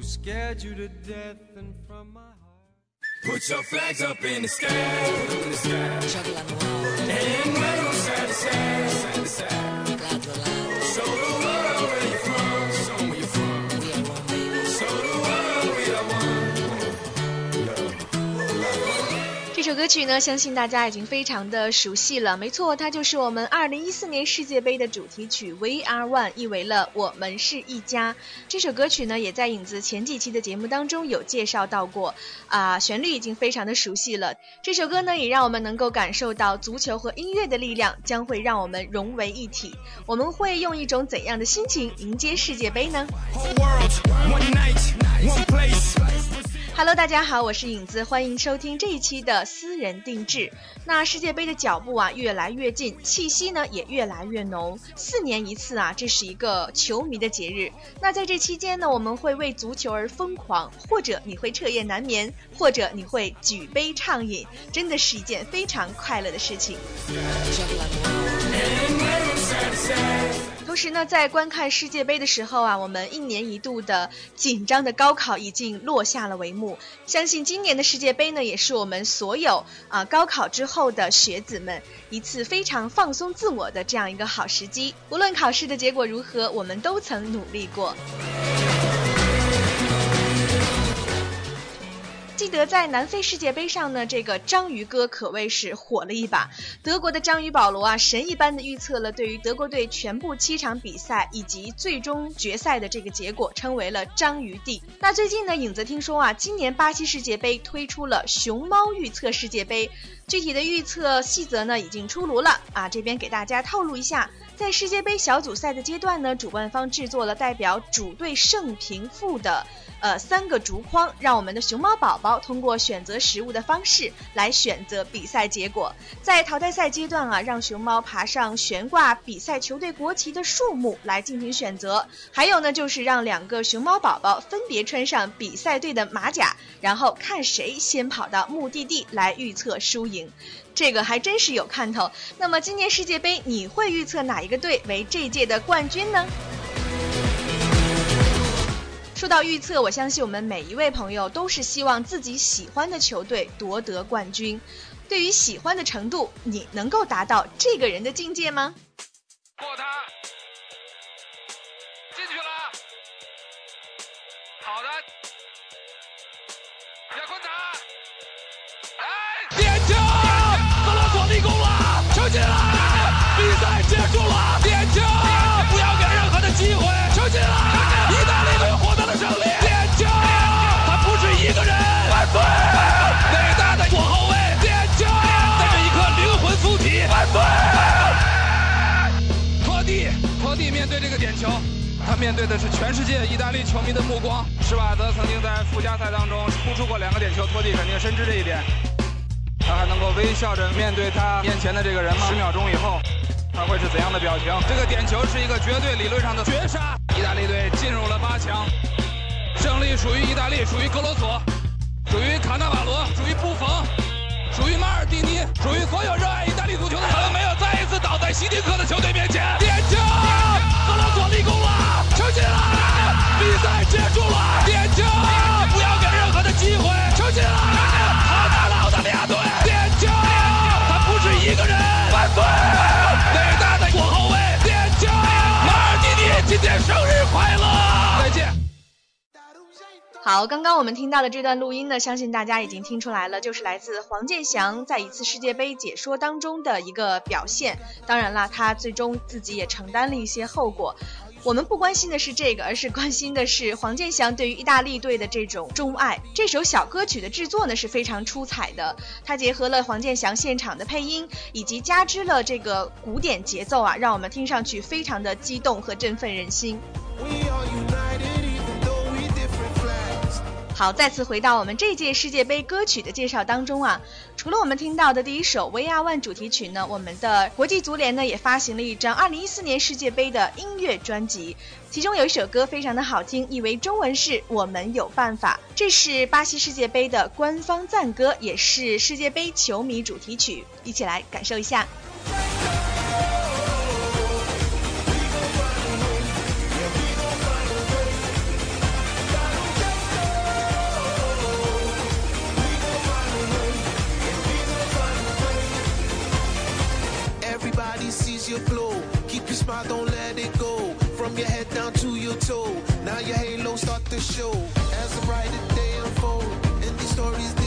who scared you to death and from my heart. Put your flags up in the sky, in the sky. Juggle on the wall. And to. Glad to Show the world where you're from, show me 首歌曲呢，相信大家已经非常的熟悉了。没错，它就是我们二零一四年世界杯的主题曲《We Are One》，意为了我们是一家。这首歌曲呢，也在影子前几期的节目当中有介绍到过，啊、旋律已经非常的熟悉了。这首歌呢，也让我们能够感受到足球和音乐的力量将会让我们融为一体。我们会用一种怎样的心情迎接世界杯呢？Whole world, one night, one place. Hello，大家好，我是影子，欢迎收听这一期的私人定制。那世界杯的脚步啊越来越近，气息呢也越来越浓。四年一次啊，这是一个球迷的节日。那在这期间呢，我们会为足球而疯狂，或者你会彻夜难眠，或者你会举杯畅饮，真的是一件非常快乐的事情。同时呢，在观看世界杯的时候啊，我们一年一度的紧张的高考已经落下了帷幕。相信今年的世界杯呢，也是我们所有啊、高考之后的学子们一次非常放松自我的这样一个好时机。无论考试的结果如何，我们都曾努力过。记得在南非世界杯上呢，这个章鱼哥可谓是火了一把。德国的章鱼保罗啊，神一般的预测了对于德国队全部七场比赛以及最终决赛的这个结果，称为了章鱼帝。那最近呢，影子听说啊，今年巴西世界杯推出了熊猫预测世界杯，具体的预测细则呢已经出炉了啊，这边给大家透露一下。在世界杯小组赛的阶段呢，主办方制作了代表主队胜平负的呃三个竹筐，让我们的熊猫宝宝通过选择食物的方式来选择比赛结果。在淘汰赛阶段啊，让熊猫爬上悬挂比赛球队国旗的树木来进行选择。还有呢，就是让两个熊猫宝宝分别穿上比赛队的马甲，然后看谁先跑到目的地来预测输赢。这个还真是有看头。那么今年世界杯，你会预测哪一个队为这届的冠军呢？说到预测，我相信我们每一位朋友都是希望自己喜欢的球队夺得冠军。对于喜欢的程度，你能够达到这个人的境界吗？过他，进去了。好的，亚昆达，哎，点球！格罗索立功了，球进了，比赛结束了，点球！不要给任何的机会，球进了，意大利岁！伟大的左后卫，点球！带着一颗灵魂附体，万岁！托蒂，托蒂面对这个点球，他面对的是全世界意大利球迷的目光。施瓦泽曾经在附加赛当中扑出过两个点球，托蒂肯定深知这一点。他还能够微笑着面对他面前的这个人吗？十秒钟以后，他会是怎样的表情？这个点球是一个绝对理论上的绝杀，意大利队进入了八强，胜利属于意大利，属于格罗索，属于所有热爱意大利足球的人。他们没有再一次倒在希丁克的球队面前。点球，格罗索立功了，球进了，比赛结束了。点球，不要给任何的机会，球进了，好大的澳大利亚队！点球，他不是一个人，万岁！伟大的左后卫，点球，马尔蒂尼今天生日快乐！好，刚刚我们听到的这段录音呢，相信大家已经听出来了，就是来自黄健翔在一次世界杯解说当中的一个表现。当然啦，他最终自己也承担了一些后果。我们不关心的是这个，而是关心的是黄健翔对于意大利队的这种钟爱。这首小歌曲的制作呢是非常出彩的，它结合了黄健翔现场的配音，以及加之了这个古典节奏啊，让我们听上去非常的激动和振奋人心。We are united 好，再次回到我们这届世界杯歌曲的介绍当中啊，除了我们听到的第一首《VR One》主题曲呢，我们的国际足联呢也发行了一张2014年世界杯的音乐专辑，其中有一首歌非常的好听，译为中文是我们有办法，这是巴西世界杯的官方赞歌，也是世界杯球迷主题曲，一起来感受一下。Your glow. Keep your smile, don't let it go. From your head down to your toe. Now your halo start to show. As the brighter day unfold, and these stories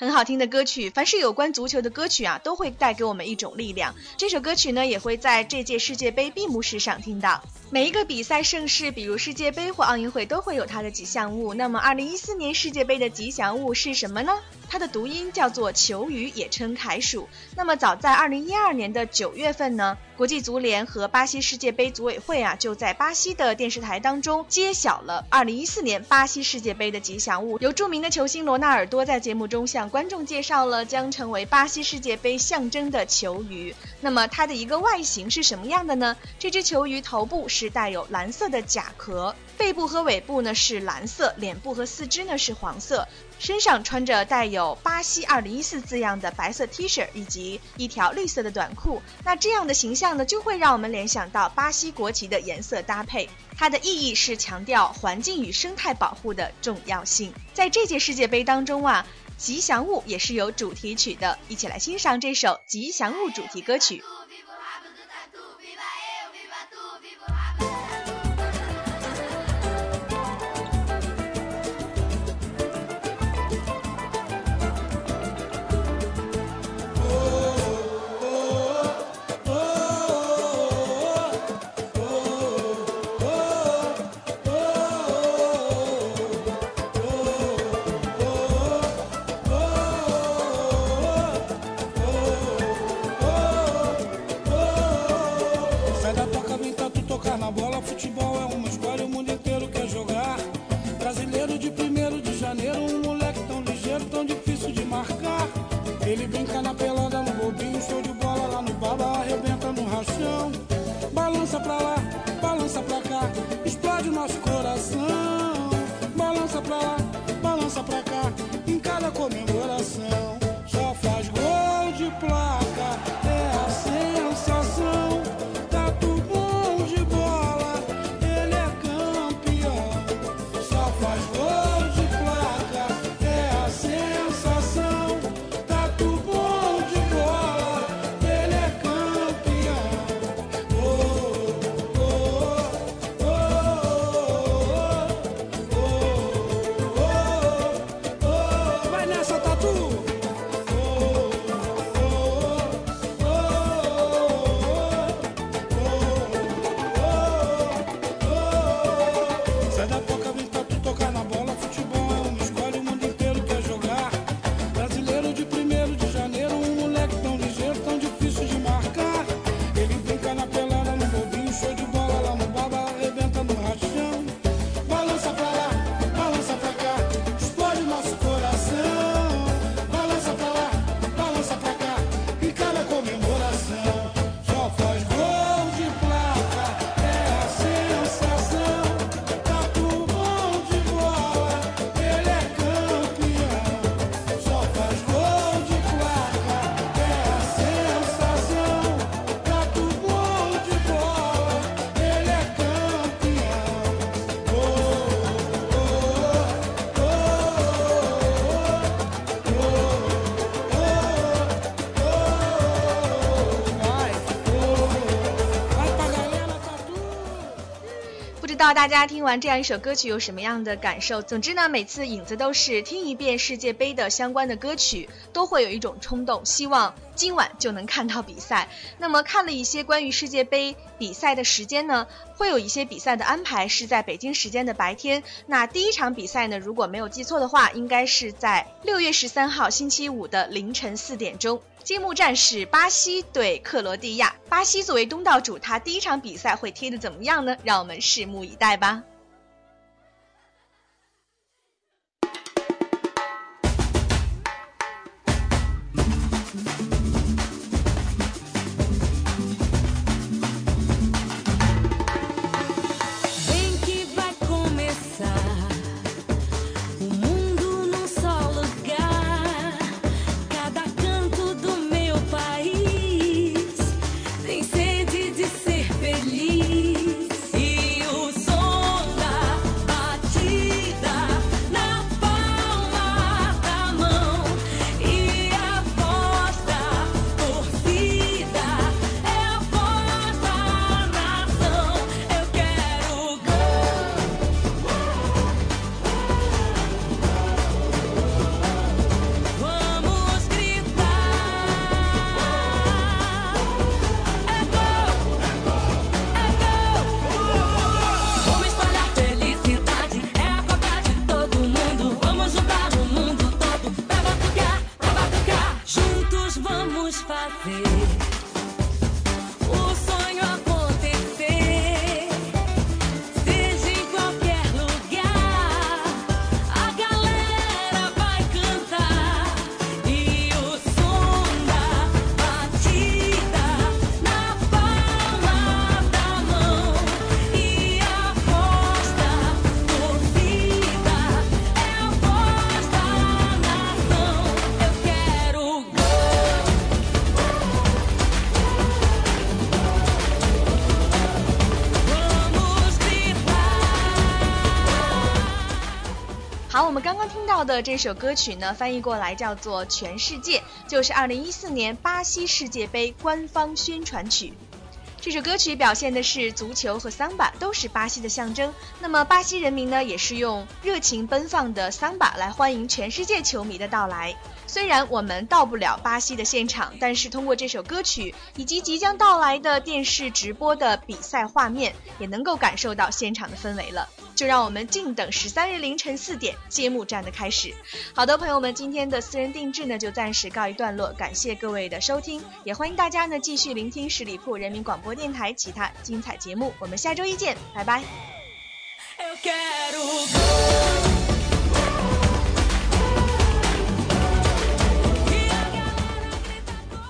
很好听的歌曲，凡是有关足球的歌曲啊，都会带给我们一种力量。这首歌曲呢，也会在这届世界杯闭幕式上听到。每一个比赛盛事，比如世界杯或奥运会，都会有它的吉祥物。那么，二零一四年世界杯的吉祥物是什么呢？它的读音叫做球鱼，也称凯鼠。那么，早在二零一二年的九月份呢，国际足联和巴西世界杯组委会啊，就在巴西的电视台当中揭晓了二零一四年巴西世界杯的吉祥物。由著名的球星罗纳尔多在节目中向观众介绍了将成为巴西世界杯象征的球鱼。那么它的一个外形是什么样的呢？这只球鱼头部是带有蓝色的甲壳，背部和尾部呢是蓝色，脸部和四肢呢是黄色。身上穿着带有“巴西 2014” 字样的白色 T 恤，以及一条绿色的短裤。那这样的形象呢，就会让我们联想到巴西国旗的颜色搭配。它的意义是强调环境与生态保护的重要性。在这届世界杯当中啊，吉祥物也是有主题曲的，一起来欣赏这首吉祥物主题歌曲。Ele brinca na pelada, no bobinho, show de bola lá no baba, arrebenta no rachão. Balança pra lá, balança pra cá, explode o nosso coração. 道大家听完这样一首歌曲有什么样的感受。总之呢，每次影子都是听一遍世界杯的相关的歌曲，都会有一种冲动，希望今晚就能看到比赛。那么看了一些关于世界杯比赛的时间呢，会有一些比赛的安排是在北京时间的白天。那第一场比赛呢，如果没有记错的话，应该是在六月十三号星期五的凌晨四点钟。揭幕战是巴西对克罗地亚。巴西作为东道主，他第一场比赛会踢得怎么样呢？让我们拭目以待吧。好，的这首歌曲呢，翻译过来叫做《全世界》，就是2014年巴西世界杯官方宣传曲。这首歌曲表现的是足球和桑巴都是巴西的象征。那么巴西人民呢，也是用热情奔放的桑巴来欢迎全世界球迷的到来。虽然我们到不了巴西的现场，但是通过这首歌曲以及即将到来的电视直播的比赛画面，也能够感受到现场的氛围了。就让我们静等十三日凌晨四点揭幕战的开始。好的，朋友们，今天的私人定制呢就暂时告一段落，感谢各位的收听，也欢迎大家呢继续聆听十里铺人民广播电台其他精彩节目。我们下周一见，拜拜。